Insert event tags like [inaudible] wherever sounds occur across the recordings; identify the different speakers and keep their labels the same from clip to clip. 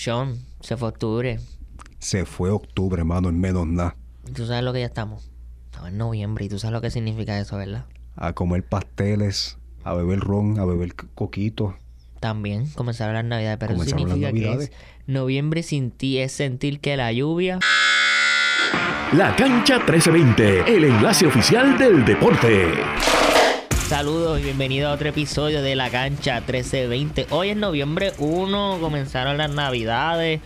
Speaker 1: Sean, se fue octubre.
Speaker 2: Se fue octubre, hermano, en menos nada.
Speaker 1: Tú sabes lo que ya estamos. Estamos en noviembre y tú sabes lo que significa eso, ¿verdad?
Speaker 2: A comer pasteles, a beber ron, a beber coquito.
Speaker 1: También comenzaron las navidades, pero eso
Speaker 2: las
Speaker 1: significa que es noviembre sin ti es sentir que la lluvia
Speaker 3: La Cancha 1320, el enlace oficial del deporte.
Speaker 1: Saludos y bienvenidos a otro episodio de La Cancha 1320. Hoy es noviembre 1, comenzaron las navidades,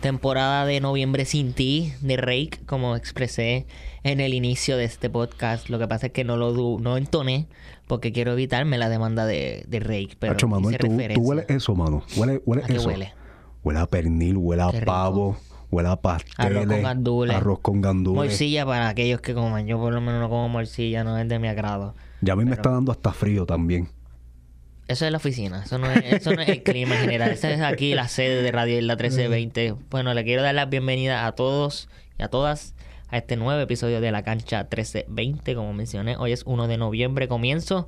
Speaker 1: temporada de noviembre sin ti, de Rake, como expresé en el inicio de este podcast. Lo que pasa es que no lo du- no entoné porque quiero evitarme la demanda de, de Rake. Pero
Speaker 2: Hacho,
Speaker 1: hice
Speaker 2: ¿tú, hueles eso, mano. Huele, huele
Speaker 1: ¿A qué
Speaker 2: eso.
Speaker 1: huele?
Speaker 2: Huele a pernil, huele a pavo, huele a pasteles.
Speaker 1: Arroz con gandules.
Speaker 2: Arroz con gandules.
Speaker 1: Morcilla para aquellos que coman. Yo por lo menos no como morcilla, no es de mi agrado.
Speaker 2: Ya a mí me está dando hasta frío también.
Speaker 1: Eso es la oficina, eso no es, eso no es el clima en general. Esa es aquí la sede de Radio Isla 1320. Bueno, le quiero dar la bienvenida a todos y a todas a este nuevo episodio de la cancha 1320. Como mencioné, hoy es 1 de noviembre, comienzo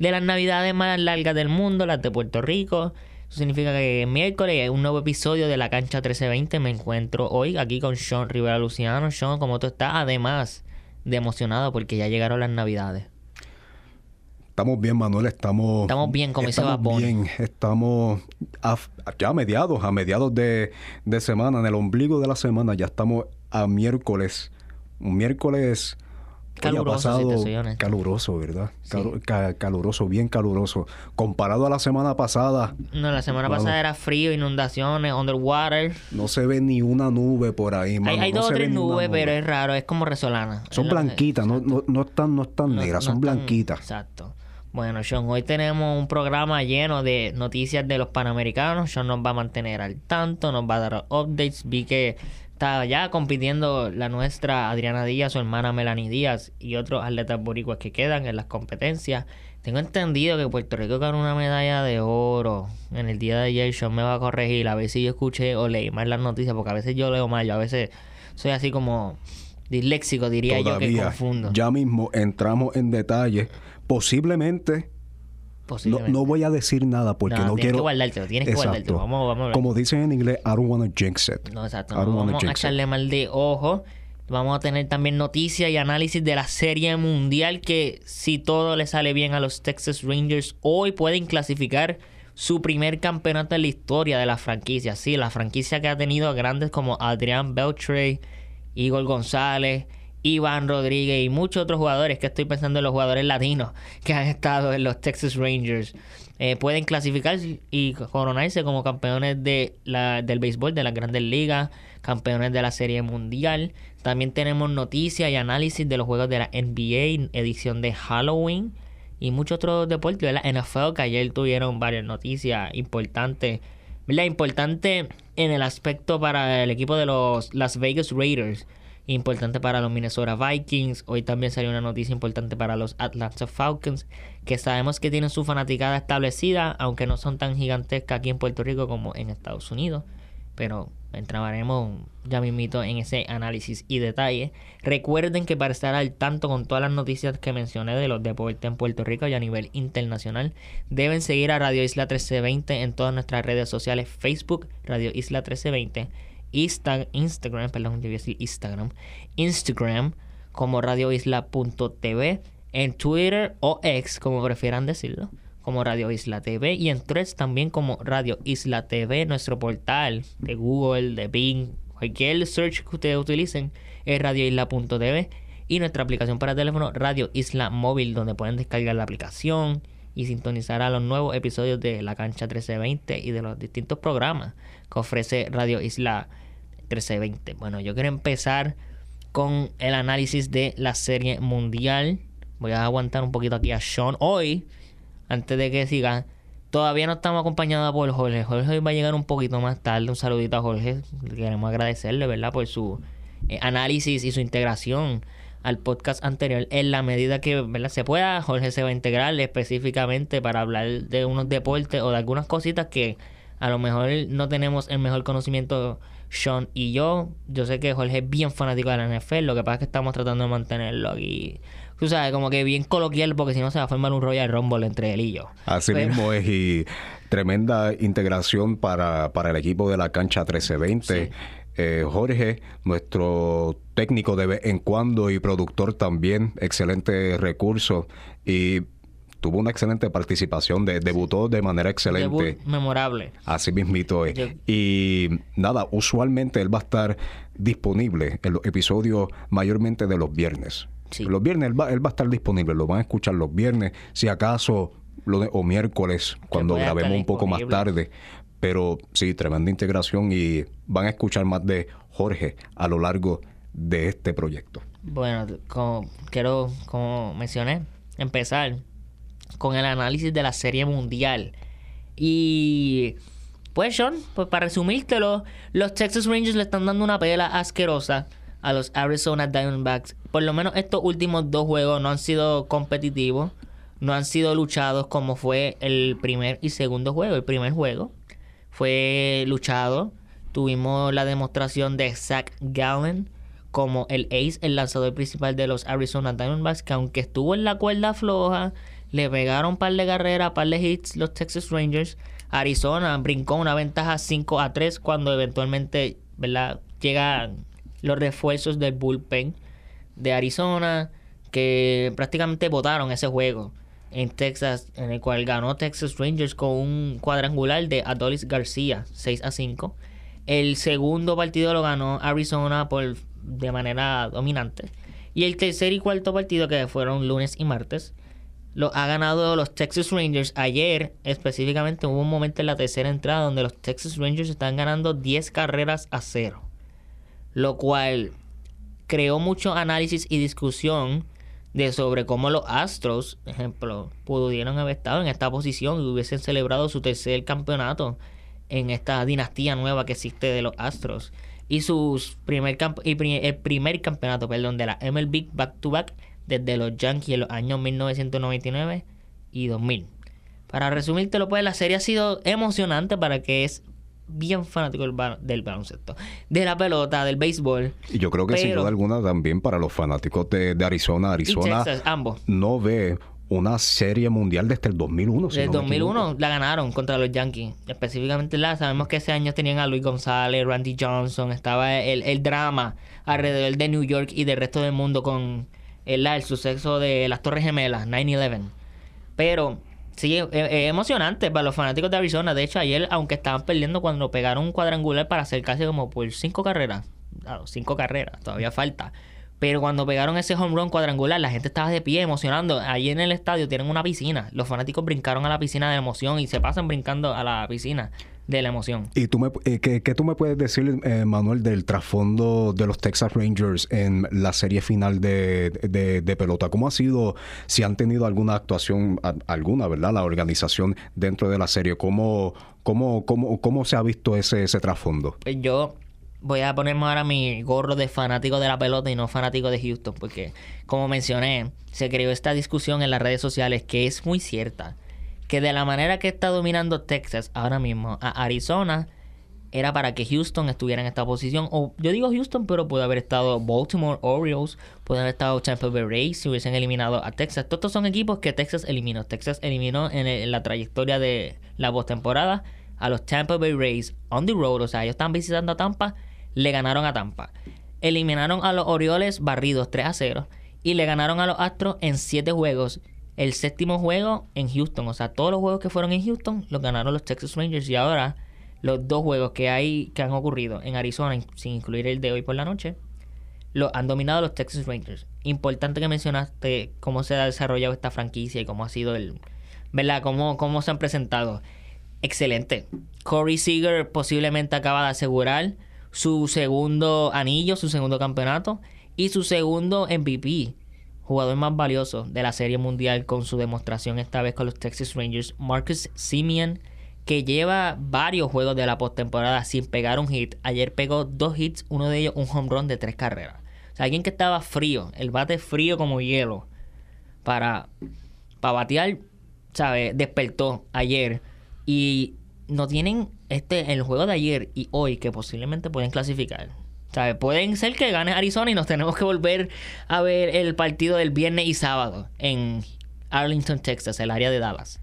Speaker 1: de las navidades más largas del mundo, las de Puerto Rico. Eso significa que miércoles hay un nuevo episodio de la cancha 1320. Me encuentro hoy aquí con Sean Rivera Luciano. Sean, ¿cómo tú estás? Además de emocionado porque ya llegaron las navidades.
Speaker 2: Estamos bien, Manuel. Estamos.
Speaker 1: Estamos bien, como dice
Speaker 2: estamos bien. Estamos a- ya a mediados, a mediados de, de semana, en el ombligo de la semana. Ya estamos a miércoles. Un miércoles.
Speaker 1: Caluroso, si te soy honesto.
Speaker 2: caluroso, ¿verdad?
Speaker 1: Sí.
Speaker 2: Calu- ca- caluroso, bien caluroso. Comparado a la semana pasada,
Speaker 1: No, la semana pasada era frío, inundaciones, underwater.
Speaker 2: no se ve ni una nube por ahí, mano.
Speaker 1: hay
Speaker 2: No
Speaker 1: dos o tres nubes,
Speaker 2: nube.
Speaker 1: pero es raro, es como resolana.
Speaker 2: Son blanquitas, no, no, no están, no están negras, son blanquitas.
Speaker 1: Exacto. Bueno, Sean, hoy tenemos un programa lleno de noticias de los panamericanos. Sean nos va a mantener al tanto, nos va a dar updates. Vi que está ya compitiendo la nuestra Adriana Díaz, su hermana Melanie Díaz y otros atletas boricuas que quedan en las competencias. Tengo entendido que Puerto Rico ganó una medalla de oro en el día de ayer. Sean me va a corregir a ver si yo escuché o leí mal las noticias, porque a veces yo leo mal, yo a veces soy así como disléxico, diría yo que confundo.
Speaker 2: ya mismo entramos en detalle. Posiblemente, no, voy a decir nada porque
Speaker 1: No,
Speaker 2: no,
Speaker 1: tienes
Speaker 2: quiero.
Speaker 1: que guardártelo, tienes que guardártelo. Vamos- vamos a ver.
Speaker 2: Como dicen en inglés, I don't want to jinx it.
Speaker 1: No, exacto. No vamos a echarle mal de ojo. Vamos a tener también noticias y análisis de la serie mundial que si todo le sale bien a los Texas Rangers, hoy pueden clasificar su primer campeonato en la historia de la franquicia. Sí, la franquicia que ha tenido a grandes como Adrián Beltre, Igor González, Iván Rodríguez y muchos otros jugadores que estoy pensando en los jugadores latinos que han estado en los Texas Rangers. Eh, pueden clasificar y coronarse como campeones de la, del béisbol de las grandes ligas, campeones de la Serie Mundial. También tenemos noticias y análisis de los juegos de la NBA, edición de Halloween y muchos otros deportes de la NFL que ayer tuvieron varias noticias importantes. ¿Verdad? Importante en el aspecto para el equipo de los Las Vegas Raiders. Importante para los Minnesota Vikings. Hoy también salió una noticia importante para los Atlanta Falcons. Que sabemos que tienen su fanaticada establecida. Aunque no son tan gigantescas aquí en Puerto Rico como en Estados Unidos. Pero entraremos ya mismito en ese análisis y detalle. Recuerden que para estar al tanto con todas las noticias que mencioné de los deportes en Puerto Rico y a nivel internacional, deben seguir a Radio Isla 1320 en todas nuestras redes sociales, Facebook, Radio Isla 1320, Insta- Instagram, perdón, yo iba a decir Instagram, Instagram como radioisla.tv, en Twitter o X, como prefieran decirlo, como Radio Isla TV y en Threads también como Radio Isla TV, nuestro portal de Google, de Bing, cualquier search que ustedes utilicen es radioisla.tv y nuestra aplicación para teléfono Radio Isla Móvil donde pueden descargar la aplicación y sintonizar a los nuevos episodios de La Cancha 1320 y de los distintos programas que ofrece Radio Isla 1320. Bueno, yo quiero empezar con el análisis de la serie mundial. Voy a aguantar un poquito aquí a Sean. Hoy, antes de que siga, todavía no estamos acompañados por Jorge. Jorge hoy va a llegar un poquito más tarde. Un saludito a Jorge. Queremos agradecerle, ¿verdad? Por su eh, análisis y su integración al podcast anterior. En la medida que ¿verdad? se pueda, Jorge se va a integrar específicamente para hablar de unos deportes o de algunas cositas que A lo mejor no tenemos el mejor conocimiento Sean y yo. Yo sé que Jorge es bien fanático de la NFL. Lo que pasa es que estamos tratando de mantenerlo aquí. Tú sabes, como que bien coloquial, porque si no se va a formar un Royal Rumble entre él y yo.
Speaker 2: Así
Speaker 1: Pero-
Speaker 2: mismo es y tremenda integración para, para el equipo de la cancha 1320.
Speaker 1: Sí.
Speaker 2: Eh, Jorge, nuestro técnico de vez en cuando y productor también, excelente recurso y tuvo una excelente participación, de, debutó de manera excelente.
Speaker 1: Debut memorable.
Speaker 2: Así mismito es.
Speaker 1: Yo-
Speaker 2: Y nada, usualmente él va a estar disponible en los episodios mayormente de los viernes.
Speaker 1: Sí.
Speaker 2: Los viernes él va, él va a estar disponible, lo van a escuchar los viernes, si acaso o miércoles, cuando grabemos un poco más tarde. Pero sí, tremenda integración y van a escuchar más de Jorge a lo largo de este proyecto.
Speaker 1: Bueno, como quiero, como mencioné, empezar con el análisis de la serie mundial. Y pues, Sean, pues para resumírtelo, los Texas Rangers le están dando una pela asquerosa a los Arizona Diamondbacks. Por lo menos estos últimos dos juegos no han sido competitivos, no han sido luchados como fue el primer y segundo juego. El primer juego fue luchado. Tuvimos la demostración de Zach Gallen como el ace, el lanzador principal de los Arizona Diamondbacks, que aunque estuvo en la cuerda floja, le pegaron par de carreras, par de hits los Texas Rangers. Arizona brincó una ventaja 5 a 3 cuando eventualmente ¿verdad? llegan los refuerzos del bullpen de Arizona que prácticamente votaron ese juego en Texas, en el cual ganó Texas Rangers con un cuadrangular de Adolis García, 6 a 5. El segundo partido lo ganó Arizona por, de manera dominante. Y el tercer y cuarto partido, que fueron lunes y martes, lo ha ganado los Texas Rangers. Ayer, específicamente, hubo un momento en la tercera entrada donde los Texas Rangers están ganando 10 carreras a cero. Lo cual creó mucho análisis y discusión de sobre cómo los Astros, ejemplo, pudieron haber estado en esta posición y hubiesen celebrado su tercer campeonato en esta dinastía nueva que existe de los Astros y sus primer y el primer campeonato, perdón, de la MLB back to back desde los Yankees en los años 1999 y 2000. Para resumírtelo, pues la serie ha sido emocionante para que es bien fanático del, ba- del baloncesto, de la pelota, del béisbol
Speaker 2: Y yo creo que sin
Speaker 1: Pero-
Speaker 2: duda alguna también para los fanáticos de, de Arizona.
Speaker 1: y
Speaker 2: Arizona
Speaker 1: Texas, ambos.
Speaker 2: no ve una serie mundial desde el 2001. si
Speaker 1: Desde
Speaker 2: no me
Speaker 1: 2001
Speaker 2: equivoco.
Speaker 1: la ganaron contra los Yankees. Específicamente la sabemos que ese año tenían a Luis González, Randy Johnson, estaba el, el drama alrededor de New York y del resto del mundo con el, el suceso de las Torres Gemelas, 9-11. Pero sí, es, es emocionante para los fanáticos de Arizona. De hecho, ayer, aunque estaban perdiendo cuando pegaron un cuadrangular para acercarse como por cinco carreras, claro, cinco carreras, todavía falta. Pero cuando pegaron ese home run cuadrangular, la gente estaba de pie emocionando. Allí en el estadio tienen una piscina. Los fanáticos brincaron a la piscina de emoción y se pasan brincando a la piscina de la emoción.
Speaker 2: ¿Y tú me, eh, ¿qué, qué tú me puedes decir, eh, Manuel, del trasfondo de los Texas Rangers en la serie final de, de- de pelota? ¿Cómo ha sido, si han tenido alguna actuación, a- alguna, ¿verdad? La organización dentro de la serie. ¿Cómo, cómo, cómo, cómo se ha visto ese, ese trasfondo?
Speaker 1: Pues yo voy a ponerme ahora mi gorro de fanático de la pelota y no fanático de Houston, porque como mencioné, se creó esta discusión en las redes sociales que es muy cierta, que de la manera que está dominando Texas ahora mismo a Arizona, era para que Houston estuviera en esta posición. O yo digo Houston, pero puede haber estado Baltimore Orioles, puede haber estado Tampa Bay Rays si hubiesen eliminado a Texas. Todos estos son equipos que Texas eliminó. Texas eliminó en, en la trayectoria de la postemporada a los Tampa Bay Rays on the road. O sea, ellos están visitando a Tampa, le ganaron a Tampa. Eliminaron a los Orioles barridos 3 a 0 y le ganaron a los Astros en 7 juegos. El séptimo juego en Houston, o sea, todos los juegos que fueron en Houston los ganaron los Texas Rangers y ahora los dos juegos que hay que han ocurrido en Arizona, in- sin incluir el de hoy por la noche, lo han dominado los Texas Rangers. Importante que mencionaste cómo se ha desarrollado esta franquicia y cómo ha sido el, ¿verdad? Cómo, cómo se han presentado. Excelente. Corey Seager posiblemente acaba de asegurar su segundo anillo, su segundo campeonato y su segundo MVP, jugador más valioso de la Serie Mundial con su demostración esta vez con los Texas Rangers, Marcus Simeon, que lleva varios juegos de la postemporada sin pegar un hit. Ayer pegó dos hits, uno de ellos un home run de tres carreras. O sea, alguien que estaba frío, el bate frío como hielo, para, para batear, ¿sabes? Despertó ayer. Y no tienen este el juego de ayer y hoy que posiblemente pueden clasificar. ¿Sabes? Pueden ser que gane Arizona y nos tenemos que volver a ver el partido del viernes y sábado en Arlington, Texas, el área de Dallas.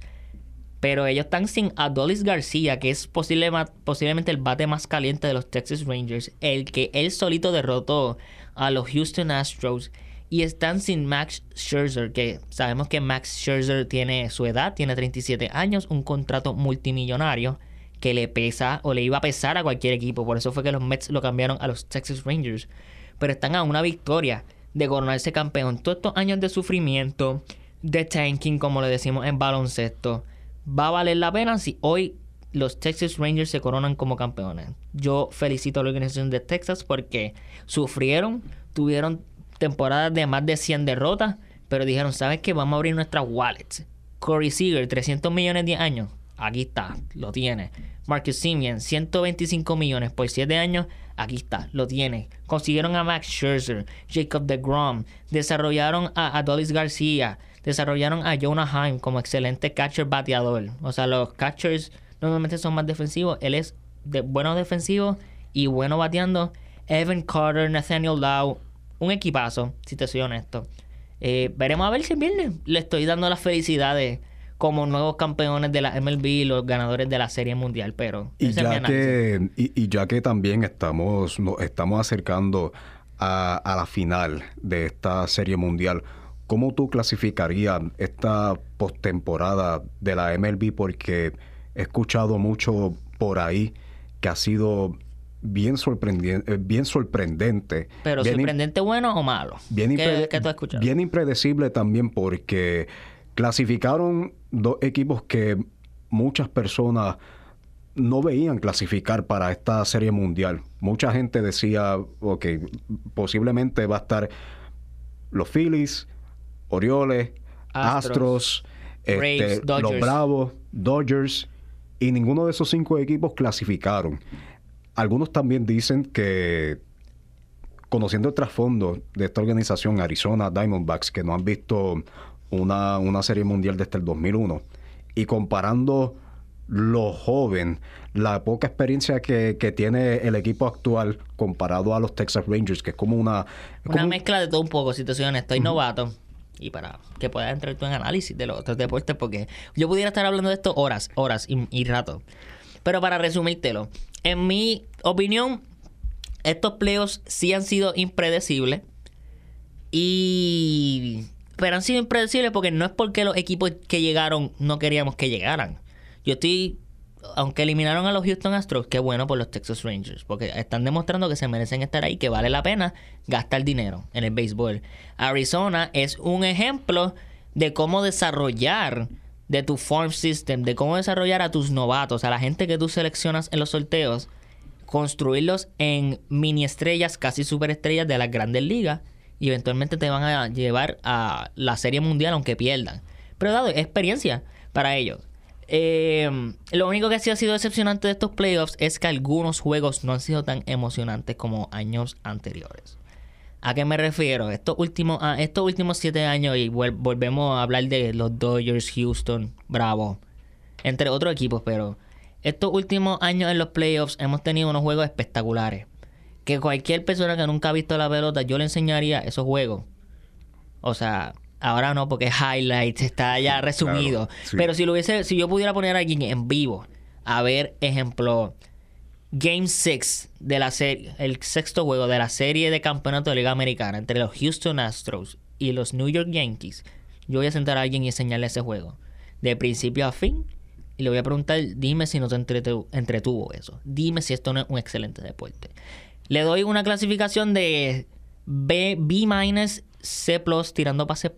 Speaker 1: Pero ellos están sin Adolis García, que es posiblemente el bate más caliente de los Texas Rangers, el que él solito derrotó a los Houston Astros. Y están sin Max Scherzer, que sabemos que Max Scherzer tiene su edad, tiene 37 años, un contrato multimillonario que le pesa o le iba a pesar a cualquier equipo. Por eso fue que los Mets lo cambiaron a los Texas Rangers. Pero están a una victoria de coronarse campeón. Todos estos años de sufrimiento, de tanking, como le decimos en baloncesto, va a valer la pena si hoy los Texas Rangers se coronan como campeones. Yo felicito a la organización de Texas porque sufrieron, tuvieron temporadas de más de 100 derrotas, pero dijeron, ¿sabes qué? Vamos a abrir nuestras wallets. Corey Seager, 300 millones de años. Aquí está, lo tiene. Marcus Simeon, 125 millones por 7 años. Aquí está, lo tiene. Consiguieron a Max Scherzer, Jacob DeGrom, desarrollaron a Adolis García, desarrollaron a Jonah Heim como excelente catcher bateador. O sea, los catchers normalmente son más defensivos. Él es de bueno defensivo y bueno bateando. Evan Carter, Nathaniel Lau, un equipazo, si te soy honesto. Eh, veremos a ver si viene. Le estoy dando las felicidades como nuevos campeones de la MLB, los ganadores de la Serie Mundial, pero
Speaker 2: y ya que y, ya que también estamos nos estamos acercando a, la final de esta Serie Mundial, ¿cómo tú clasificarías esta postemporada de la MLB? Porque he escuchado mucho por ahí que ha sido bien sorprendente, eh, bien sorprendente.
Speaker 1: Pero sorprendente bueno o malo?
Speaker 2: Bien, bien impredecible también porque clasificaron dos equipos que muchas personas no veían clasificar para esta serie mundial. Mucha gente decía, ok, posiblemente va a estar los Phillies, Orioles, Astros, este, los Bravos, Dodgers, y ninguno de esos cinco equipos clasificaron. Algunos también dicen que, conociendo el trasfondo de esta organización, Arizona Diamondbacks, que no han visto una, una serie mundial desde el 2001, y comparando lo joven, la poca experiencia que, tiene el equipo actual comparado a los Texas Rangers, que es como una...
Speaker 1: Una mezcla de todo un poco, si te soy honesto, novato. Y para que puedas entrar tú en análisis de los otros deportes, porque yo pudiera estar hablando de esto horas, horas y, y rato. Pero para resumírtelo, en mi opinión, estos playoffs sí han sido impredecibles. Y. Pero han sido impredecibles porque no es porque los equipos que llegaron no queríamos que llegaran. Yo estoy. Aunque eliminaron a los Houston Astros, qué bueno por los Texas Rangers, porque están demostrando que se merecen estar ahí, que vale la pena gastar dinero en el béisbol. Arizona es un ejemplo de cómo desarrollar de tu farm system, de cómo desarrollar a tus novatos, a la gente que tú seleccionas en los sorteos, construirlos en mini estrellas, casi superestrellas de las grandes ligas y eventualmente te van a llevar a la serie mundial aunque pierdan. Pero dado experiencia para ellos. Eh, lo único que ha sido decepcionante de estos playoffs es que algunos juegos no han sido tan emocionantes como años anteriores. ¿A qué me refiero? Estos últimos, a estos últimos siete años, y volvemos a hablar de los Dodgers, Houston, Bravo, entre otros equipos, pero estos últimos años en los playoffs hemos tenido unos juegos espectaculares. Que cualquier persona que nunca ha visto la pelota, yo le enseñaría esos juegos. O sea, ahora no, porque [laughs] highlights está ya resumido. Pero si lo hubiese, si yo pudiera poner a alguien en vivo, a ver, ejemplo, Game 6 de la serie, el sexto juego de la serie de campeonato de Liga Americana entre los Houston Astros y los New York Yankees, yo voy a sentar a alguien y enseñarle ese juego. De principio a fin. Y le voy a preguntar, dime si no te entretuvo, eso. Dime si esto no es un excelente deporte. Le doy una clasificación de B, B C tirando para C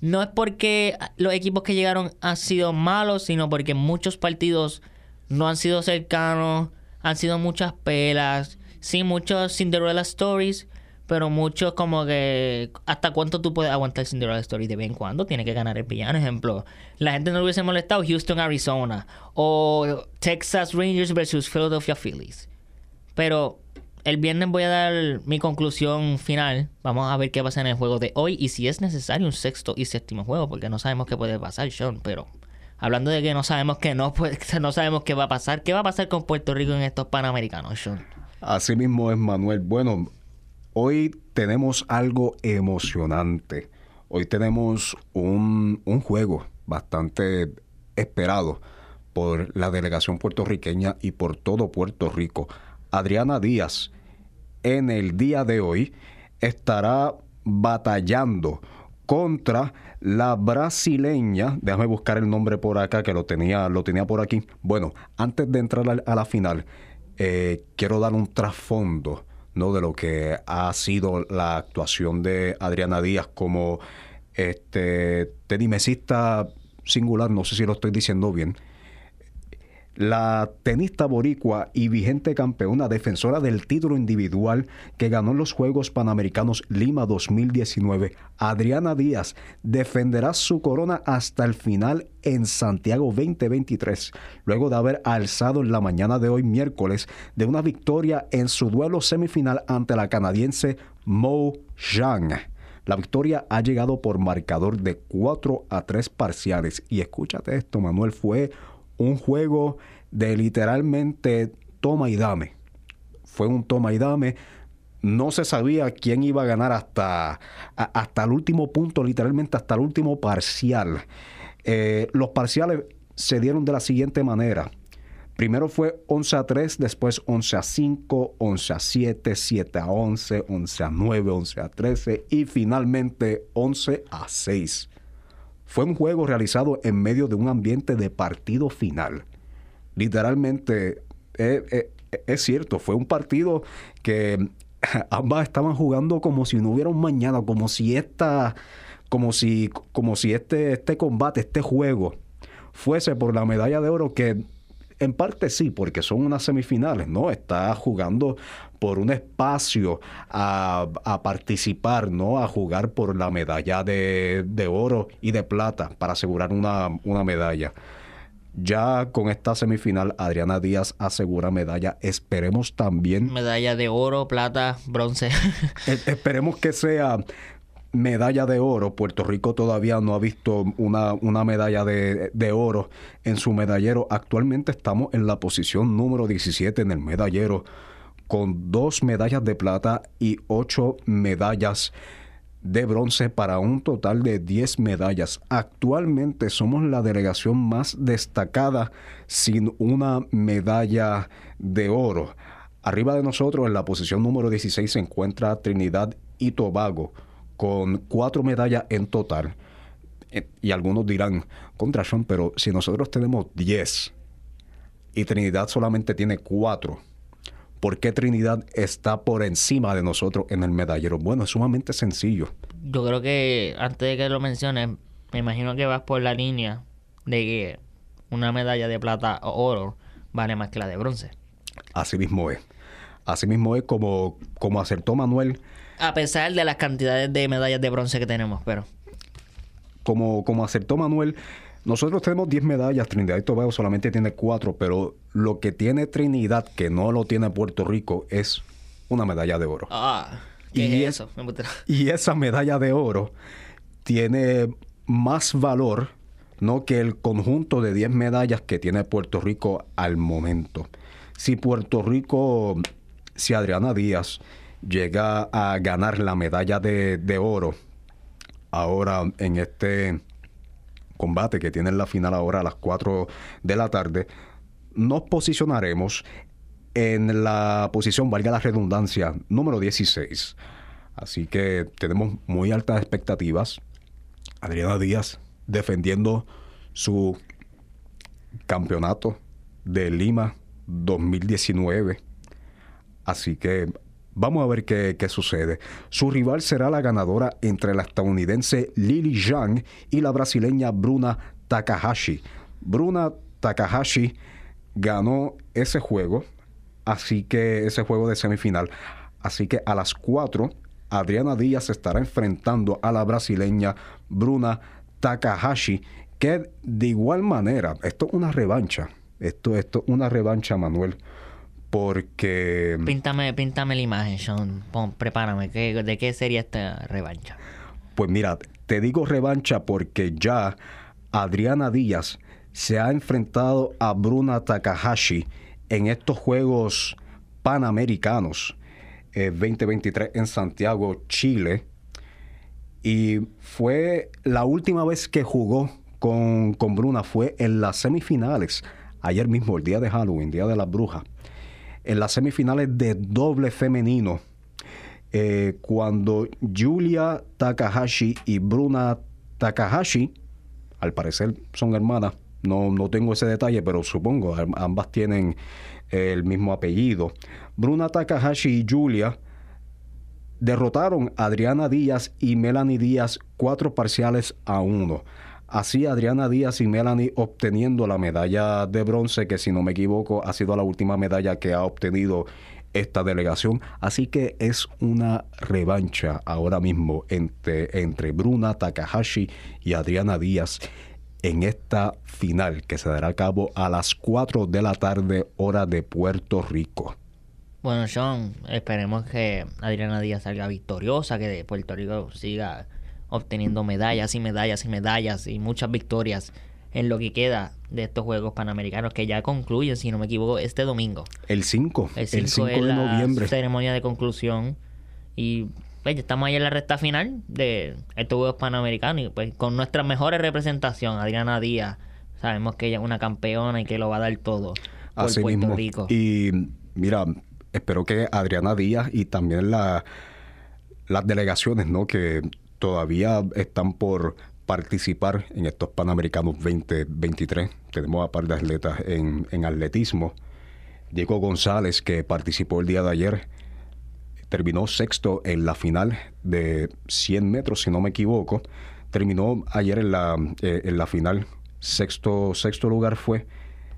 Speaker 1: No es porque los equipos que llegaron han sido malos, sino porque muchos partidos no han sido cercanos han sido muchas pelas, sí, muchos Cinderella Stories, pero muchos como que hasta cuánto tú puedes aguantar Cinderella Stories de vez en cuando tiene que ganar el villano. Ejemplo, la gente no hubiese molestado Houston, Arizona o Texas Rangers versus Philadelphia Phillies. Pero el viernes voy a dar mi conclusión final. Vamos a ver qué pasa en el juego de hoy y si es necesario un sexto y séptimo juego, porque no sabemos qué puede pasar, Sean, pero hablando de que no sabemos que no, pues, [laughs] no sabemos qué va a pasar. ¿Qué va a pasar con Puerto Rico en estos Panamericanos, Sean?
Speaker 2: Así mismo es, Manuel. Bueno, hoy tenemos algo emocionante. Hoy tenemos un, un juego bastante esperado por la delegación puertorriqueña y por todo Puerto Rico. Adriana Díaz, en el día de hoy, estará batallando contra la brasileña, déjame buscar el nombre por acá que lo tenía, lo tenía por aquí. Bueno, antes de entrar a la final, eh, quiero dar un trasfondo de lo que ha sido la actuación de Adriana Díaz como este tenimesista singular, no sé si lo estoy diciendo bien, la tenista boricua y vigente campeona defensora del título individual que ganó los Juegos Panamericanos Lima 2019, Adriana Díaz, defenderá su corona hasta el final en Santiago 2023, luego de haber alzado en la mañana de hoy miércoles de una victoria en su duelo semifinal ante la canadiense Mo Zhang. La victoria ha llegado por marcador de 4 a 3 parciales. Y escúchate esto, Manuel, fue un juego de literalmente toma y dame. Fue un toma y dame. No se sabía quién iba a ganar hasta, hasta el último punto, literalmente hasta el último parcial. Eh, los parciales se dieron de la siguiente manera. Primero fue 11 a 3, después 11 a 5, 11 a 7, 7 a 11, 11 a 9, 11 a 13 y finalmente 11 a 6. Fue un juego realizado en medio de un ambiente de partido final. Literalmente, eh, eh, es cierto, fue un partido que [laughs] ambas estaban jugando como si no hubiera un mañana, como si esta, como si, como si este, este combate, este juego, fuese por la medalla de oro que en parte sí, porque son unas semifinales, ¿no? Está jugando por un espacio a, participar, ¿no? A jugar por la medalla de, oro y de plata para asegurar una, una medalla. Ya con esta semifinal, Adriana Díaz asegura medalla. Esperemos también.
Speaker 1: Medalla de oro, plata, bronce.
Speaker 2: E, esperemos que sea medalla de oro. Puerto Rico todavía no ha visto una, una medalla de, de, oro en su medallero. Actualmente estamos en la posición número 17 en el medallero, con dos medallas de plata y ocho medallas de bronce para un total de 10 medallas. Actualmente somos la delegación más destacada sin una medalla de oro. Arriba de nosotros, en la posición número 16, se encuentra Trinidad y Tobago con cuatro medallas en total. Eh, y algunos dirán, contra Sean, pero si nosotros tenemos 10 y Trinidad solamente tiene cuatro, ¿por qué Trinidad está por encima de nosotros en el medallero? Bueno, es sumamente sencillo.
Speaker 1: Yo creo que antes de que lo menciones, me imagino que vas por la línea de que una medalla de plata o oro vale más que la de bronce.
Speaker 2: Así mismo es. Así mismo es como, como acertó Manuel
Speaker 1: a pesar de las cantidades de medallas de bronce que tenemos, pero.
Speaker 2: Como, como aceptó Manuel, nosotros tenemos 10 medallas, Trinidad y Tobago solamente tiene 4, pero lo que tiene Trinidad, que no lo tiene Puerto Rico, es una medalla de oro.
Speaker 1: Ah, ¿qué y es eso?
Speaker 2: Y esa medalla de oro tiene más valor ¿no? que el conjunto de 10 medallas que tiene Puerto Rico al momento. Si Puerto Rico, si Adriana Díaz llega a ganar la medalla de, oro ahora en este combate que tiene en la final ahora a las 4 de la tarde, nos posicionaremos en la posición, valga la redundancia, número 16. Así que tenemos muy altas expectativas. Adriana Díaz defendiendo su campeonato de Lima 2019. Así que Vamos a ver qué, sucede. Su rival será la ganadora entre la estadounidense Lily Zhang y la brasileña Bruna Takahashi. Bruna Takahashi ganó ese juego, así que ese juego de semifinal. Así que a las 4, Adriana Díaz estará enfrentando a la brasileña Bruna Takahashi, que de igual manera, esto es una revancha. Esto, esto es una revancha, Manuel porque...
Speaker 1: Píntame, píntame la imagen, Sean. prepárame. ¿De qué sería esta revancha?
Speaker 2: Pues mira, te digo revancha porque ya Adriana Díaz se ha enfrentado a Bruna Takahashi en estos Juegos Panamericanos 2023 en Santiago, Chile. Y fue la última vez que jugó con, con Bruna, fue en las semifinales, ayer mismo, el día de Halloween, Día de las Brujas, en las semifinales de doble femenino, eh, cuando Julia Takahashi y Bruna Takahashi, al parecer son hermanas, no, no tengo ese detalle, pero supongo, ambas tienen el mismo apellido. Bruna Takahashi y Julia derrotaron a Adriana Díaz y Melanie Díaz cuatro parciales a uno. Así Adriana Díaz y Melanie obteniendo la medalla de bronce, que si no me equivoco ha sido la última medalla que ha obtenido esta delegación. Así que es una revancha ahora mismo entre, entre Bruna Takahashi y Adriana Díaz en esta final que se dará a cabo a las 4 de la tarde hora de Puerto Rico.
Speaker 1: Bueno, Sean, esperemos que Adriana Díaz salga victoriosa, que de Puerto Rico siga obteniendo medallas y medallas y medallas y muchas victorias en lo que queda de estos Juegos Panamericanos que ya concluyen, si no me equivoco, este domingo.
Speaker 2: El 5,
Speaker 1: el 5, de noviembre. ceremonia de conclusión y pues ya estamos ahí en la recta final de estos Juegos Panamericanos y pues con nuestra mejor representación, Adriana Díaz, sabemos que ella es una campeona y que lo va a dar todo por Puerto Rico.
Speaker 2: Y mira, espero que Adriana Díaz y también la, las delegaciones ¿no? que todavía están por participar en estos Panamericanos 2023. Tenemos a par de atletas en, en atletismo. Diego González, que participó el día de ayer, terminó sexto en la final de 100 metros, si no me equivoco. Terminó ayer en la, eh, en la final. Sexto, sexto lugar fue.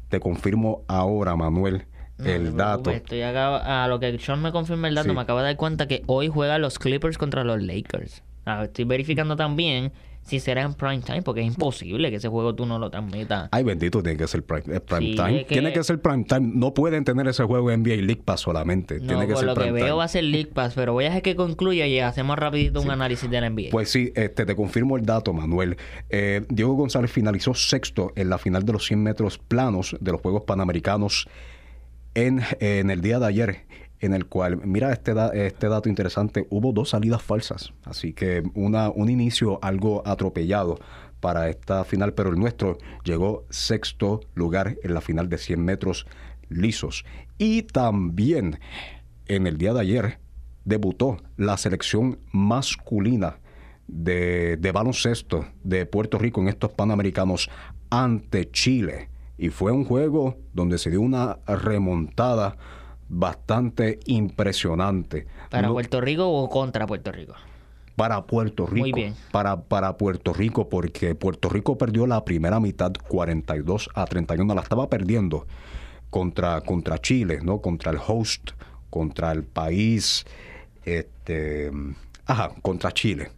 Speaker 2: Te confirmo ahora, Manuel, el dato.
Speaker 1: Estoy acá, a lo que Sean me confirma el dato, me acaba de dar cuenta que hoy juegan los Clippers contra los Lakers. Ah, estoy verificando también si será en prime time, porque es imposible que ese juego tú no lo transmitas.
Speaker 2: Ay, bendito, tiene que ser prime, eh, time. Tiene que ser prime time. No pueden tener ese juego en NBA League Pass solamente. tiene que
Speaker 1: por
Speaker 2: ser
Speaker 1: lo que veo va a ser League Pass, pero voy a dejar que concluya y hacemos rapidito un análisis de la NBA.
Speaker 2: Pues sí, este, te confirmo el dato, Manuel. Eh, Diego González finalizó sexto en la final de los 100 metros planos de los Juegos Panamericanos en, en el día de ayer en el cual, mira este, este dato interesante, hubo dos salidas falsas, así que una, un inicio algo atropellado para esta final, pero el nuestro llegó sexto lugar en la final de 100 metros lisos. Y también en el día de ayer debutó la selección masculina de, de baloncesto de Puerto Rico en estos Panamericanos ante Chile. Y fue un juego donde se dio una remontada bastante impresionante.
Speaker 1: ¿Para Puerto Rico o contra Puerto Rico?
Speaker 2: Para Puerto Rico.
Speaker 1: Muy bien.
Speaker 2: Para, para Puerto Rico, porque Puerto Rico perdió la primera mitad 42 a 31. La estaba perdiendo contra, contra Chile, ¿no? Contra el host, contra el país. Este, ajá, contra Chile.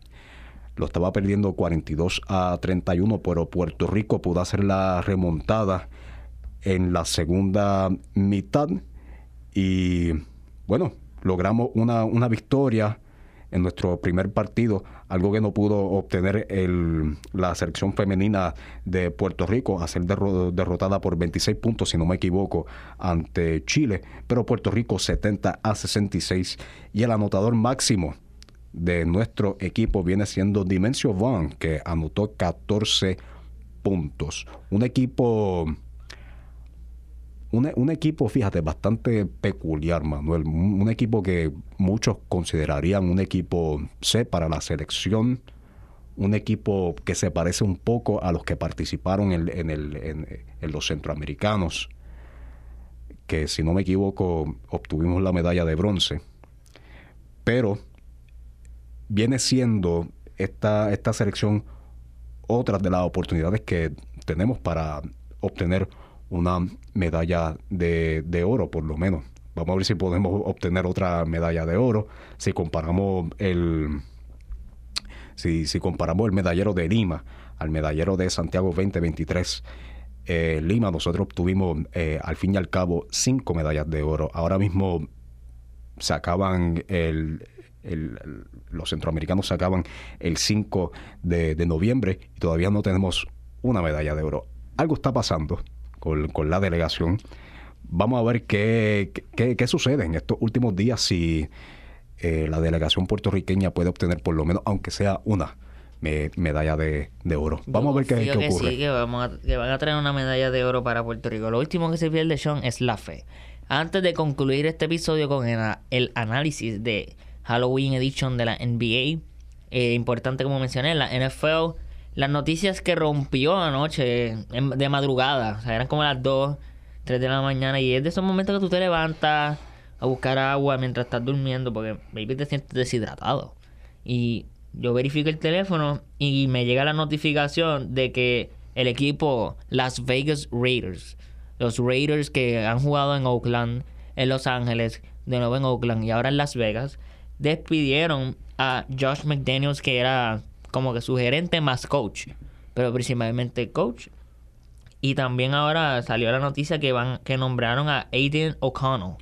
Speaker 2: Lo estaba perdiendo 42 a 31, pero Puerto Rico pudo hacer la remontada en la segunda mitad y bueno, logramos una, una victoria en nuestro primer partido, algo que no pudo obtener el, la selección femenina de Puerto Rico, a ser derrotada por 26 puntos, si no me equivoco, ante Chile, pero Puerto Rico 70 a 66 y el anotador máximo de nuestro equipo viene siendo Dimensio Vaughn, que anotó 14 puntos. Un equipo un, equipo, fíjate, bastante peculiar, Manuel. Un, equipo que muchos considerarían un equipo C para la selección. Un equipo que se parece un poco a los que participaron en, el, en, los centroamericanos. Que si no me equivoco, obtuvimos la medalla de bronce. Pero viene siendo esta, esta selección otra de las oportunidades que tenemos para obtener una medalla de, oro, por lo menos. Vamos a ver si podemos obtener otra medalla de oro. Si comparamos el. Si, si comparamos el medallero de Lima al medallero de Santiago 2023, eh, Lima nosotros obtuvimos eh, al fin y al cabo cinco medallas de oro. Ahora mismo se acaban el, los centroamericanos sacaban el 5 de, de noviembre y todavía no tenemos una medalla de oro algo está pasando con, con la delegación. Vamos a ver qué, qué, qué sucede en estos últimos días si eh, la delegación puertorriqueña puede obtener por lo menos, aunque sea una medalla de, oro. Vamos a ver qué, qué ocurre.
Speaker 1: Que sí, que, vamos a, que van a traer una medalla de oro para Puerto Rico. Lo último que se pierde, Sean, es la fe. Antes de concluir este episodio con el, análisis de Halloween Edition de la NBA, eh, importante como mencioné, la NFL, las noticias que rompió anoche de madrugada, o sea, eran como las 2, 3 de la mañana, y es de esos momentos que tú te levantas a buscar agua mientras estás durmiendo, porque baby te sientes deshidratado. Y yo verifico el teléfono y me llega la notificación de que el equipo Las Vegas Raiders, los Raiders que han jugado en Oakland, en Los Ángeles, de nuevo en Oakland y ahora en Las Vegas, despidieron a Josh McDaniels, que era como que su gerente más coach, pero principalmente coach. Y también ahora salió la noticia que van que nombraron a Aiden O'Connell,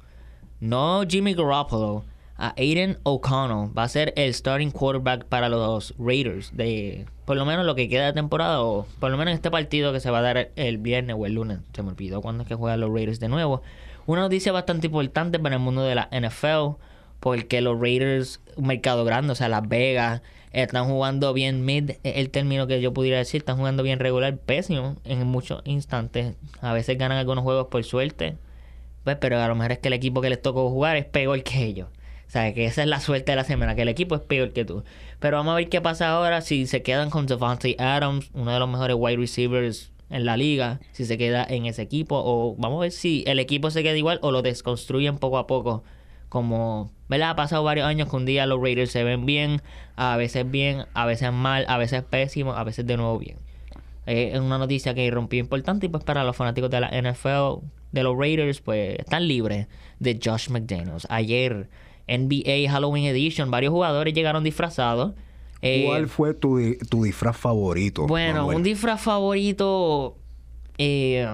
Speaker 1: no Jimmy Garoppolo, a Aiden O'Connell va a ser el starting quarterback para los Raiders de por lo menos lo que queda de temporada o por lo menos este partido que se va a dar el viernes o el lunes. Se me olvidó cuándo es que juegan los Raiders de nuevo. Una noticia bastante importante para el mundo de la NFL porque los Raiders, un mercado grande, o sea, Las Vegas, están jugando bien mid, el término que yo pudiera decir, están jugando bien regular, pésimo en muchos instantes. A veces ganan algunos juegos por suerte, pues, pero a lo mejor es que el equipo que les tocó jugar es peor que ellos. O sea, que esa es la suerte de la semana, que el equipo es peor que tú. Pero vamos a ver qué pasa ahora si se quedan con Devontae Adams, uno de los mejores wide receivers en la liga, si se queda en ese equipo, o vamos a ver si el equipo se queda igual o lo desconstruyen poco a poco. Como, ¿verdad? Ha pasado varios años que un día los Raiders se ven bien, a veces bien, a veces mal, a veces pésimo, a veces de nuevo bien. es una noticia que rompió importante y pues para los fanáticos de la NFL, de los Raiders, pues están libres de Josh McDaniels. Ayer NBA Halloween Edition, varios jugadores llegaron disfrazados.
Speaker 2: Eh, ¿Cuál fue tu, tu, disfraz favorito?
Speaker 1: Bueno, un disfraz favorito. Eh,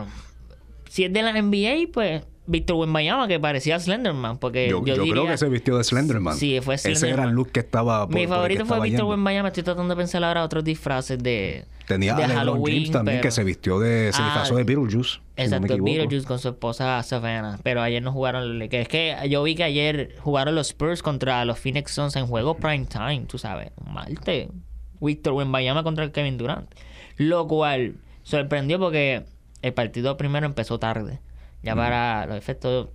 Speaker 1: si es de la NBA, pues Víctor Wembanyama que parecía Slenderman. Porque
Speaker 2: yo, yo, creo que se vistió de Slenderman.
Speaker 1: Sí, fue
Speaker 2: Slenderman. Ese era el look que estaba.
Speaker 1: Mi favorito fue Víctor Wembanyama. Estoy tratando de pensar ahora otros disfraces de.
Speaker 2: Tenía a Halloween también que se vistió de. Se ah, de Beetlejuice.
Speaker 1: Exacto, Beetlejuice con su esposa Savannah. Pero ayer no jugaron. Es que yo vi que ayer jugaron los Spurs contra los Phoenix Suns en juego prime time, tú sabes. Malte. Víctor Wembanyama contra Kevin Durant. Lo cual sorprendió porque el partido primero empezó tarde. Ya para los efectos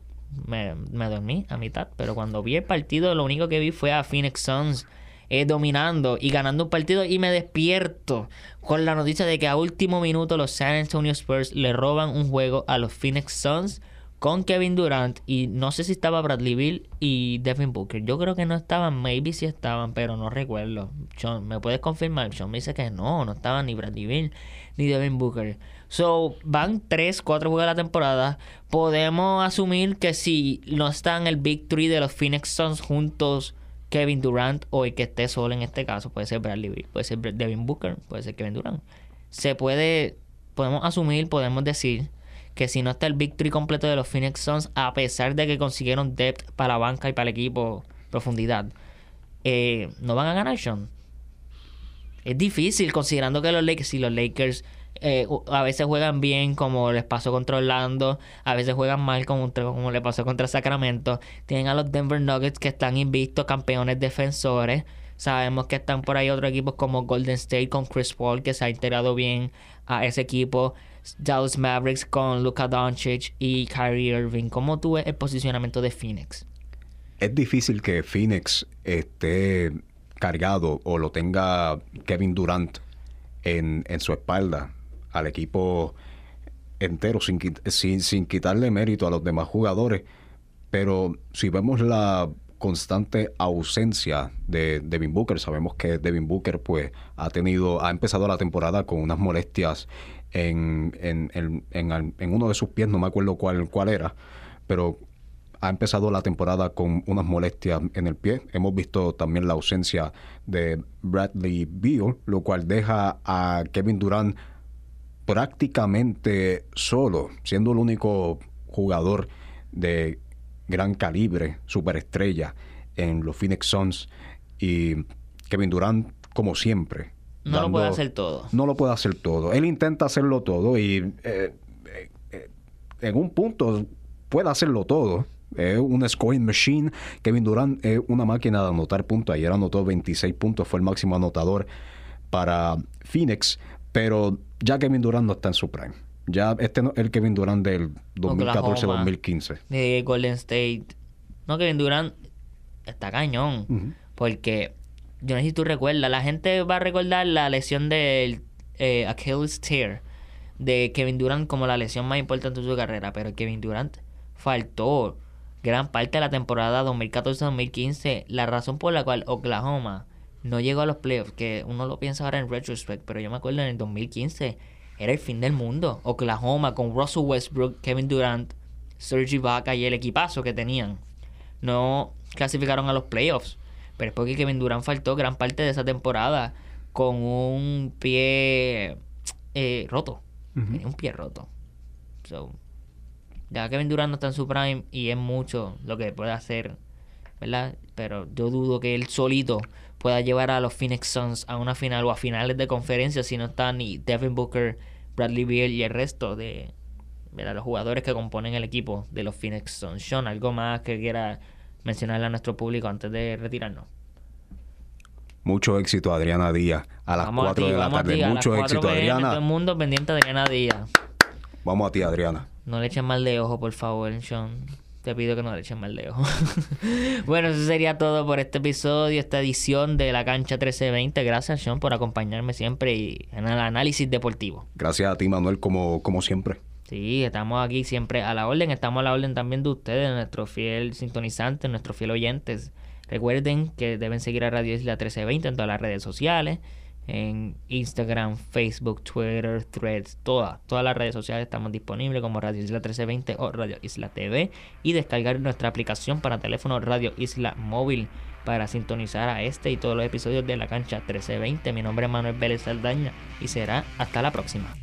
Speaker 1: me, dormí a mitad, pero cuando vi el partido lo único que vi fue a Phoenix Suns eh, dominando y ganando un partido y me despierto con la noticia de que a último minuto los San Antonio Spurs le roban un juego a los Phoenix Suns con Kevin Durant y no sé si estaba Bradley Bill y Devin Booker. Yo creo que no estaban, maybe sí estaban, pero no recuerdo. ¿me puedes confirmar? Sean me dice que no, no estaban ni Bradley Bill ni Devin Booker. So, van 3, 4 juegos de la temporada. Podemos asumir que si no están el Big 3 de los Phoenix Suns juntos, Kevin Durant o el que esté solo en este caso, puede ser Bradley Beal, puede ser Devin Booker, puede ser Kevin Durant. Se puede, podemos asumir, podemos decir que si no está el Big 3 completo de los Phoenix Suns, a pesar de que consiguieron depth para la banca y para el equipo, profundidad, eh, no van a ganar, Sean. Es difícil considerando que los Lakers, si los Lakers eh, a veces juegan bien como les pasó contra Orlando, a veces juegan mal como, como le pasó contra Sacramento. Tienen a los Denver Nuggets que están invictos, campeones defensores. Sabemos que están por ahí otros equipos como Golden State con Chris Paul que se ha integrado bien a ese equipo. Dallas Mavericks con Luka Doncic y Kyrie Irving. ¿Cómo tú ves el posicionamiento de Phoenix?
Speaker 2: Es difícil que Phoenix esté cargado o lo tenga Kevin Durant en, en su espalda al equipo entero sin, sin, sin quitarle mérito a los demás jugadores. Pero si vemos la constante ausencia de Devin Booker. Sabemos que Devin Booker pues ha tenido, ha empezado la temporada con unas molestias en, en, en, en, uno de sus pies, no me acuerdo cuál, cuál era, pero ha empezado la temporada con unas molestias en el pie. Hemos visto también la ausencia de Bradley Beal, lo cual deja a Kevin Durant prácticamente solo, siendo el único jugador de gran calibre, superestrella en los Phoenix Suns y Kevin Durant, como siempre,
Speaker 1: No lo puede hacer todo.
Speaker 2: No lo puede hacer todo. Él intenta hacerlo todo y eh, eh, en un punto puede hacerlo todo. Es un scoring machine. Kevin Durant es una máquina de anotar puntos. Ayer anotó 26 puntos, fue el máximo anotador para Phoenix. Pero ya Kevin Durant no está en su prime. Ya este no es el Kevin Durant del 2014-2015.
Speaker 1: De Golden State. No, Kevin Durant está cañón. Porque yo no sé si tú recuerdas, la gente va a recordar la lesión del eh, Achilles tear de Kevin Durant como la lesión más importante de su carrera. Pero Kevin Durant faltó gran parte de la temporada 2014-2015. La razón por la cual Oklahoma no llegó a los playoffs, que uno lo piensa ahora en retrospect, pero yo me acuerdo en el 2015 era el fin del mundo. Oklahoma con Russell Westbrook, Kevin Durant, Sergi Vaca y el equipazo que tenían. No clasificaron a los playoffs. Pero es porque Kevin Durant faltó gran parte de esa temporada con un pie eh, roto. un pie roto. So, ya Kevin Durant no está en su prime y es mucho lo que puede hacer, ¿verdad? Pero yo dudo que él solito pueda llevar a los Phoenix Suns a una final o a finales de conferencia si no están ni Devin Booker, Bradley Beal y el resto de los jugadores que componen el equipo de los Phoenix Suns. Sean, ¿algo más que quiera mencionarle a nuestro público antes de retirarnos?
Speaker 2: Mucho éxito, Adriana Díaz. A las 4 de la tarde. Mucho éxito, Adriana.
Speaker 1: Todo el mundo pendiente de Adriana Díaz.
Speaker 2: Vamos a ti, Adriana.
Speaker 1: No le echen mal de ojo, por favor, Sean. Te pido que no le echen mal de ojo. [laughs] bueno, eso sería todo por este episodio, esta edición de la cancha 1320. Gracias, Sean, por acompañarme siempre y en el análisis deportivo.
Speaker 2: Gracias a ti, Manuel, como, como siempre.
Speaker 1: Sí, estamos aquí siempre a la orden. Estamos a la orden también de ustedes, nuestro fiel sintonizante, nuestros fiel oyentes. Recuerden que deben seguir a Radio Isla 1320 en todas las redes sociales en Instagram, Facebook, Twitter, Threads, todas, todas las redes sociales estamos disponibles como Radio Isla 1320 o Radio Isla TV y descargar nuestra aplicación para teléfono Radio Isla Móvil para sintonizar a este y todos los episodios de la cancha 1320. Mi nombre es Manuel Vélez Saldaña y será hasta la próxima.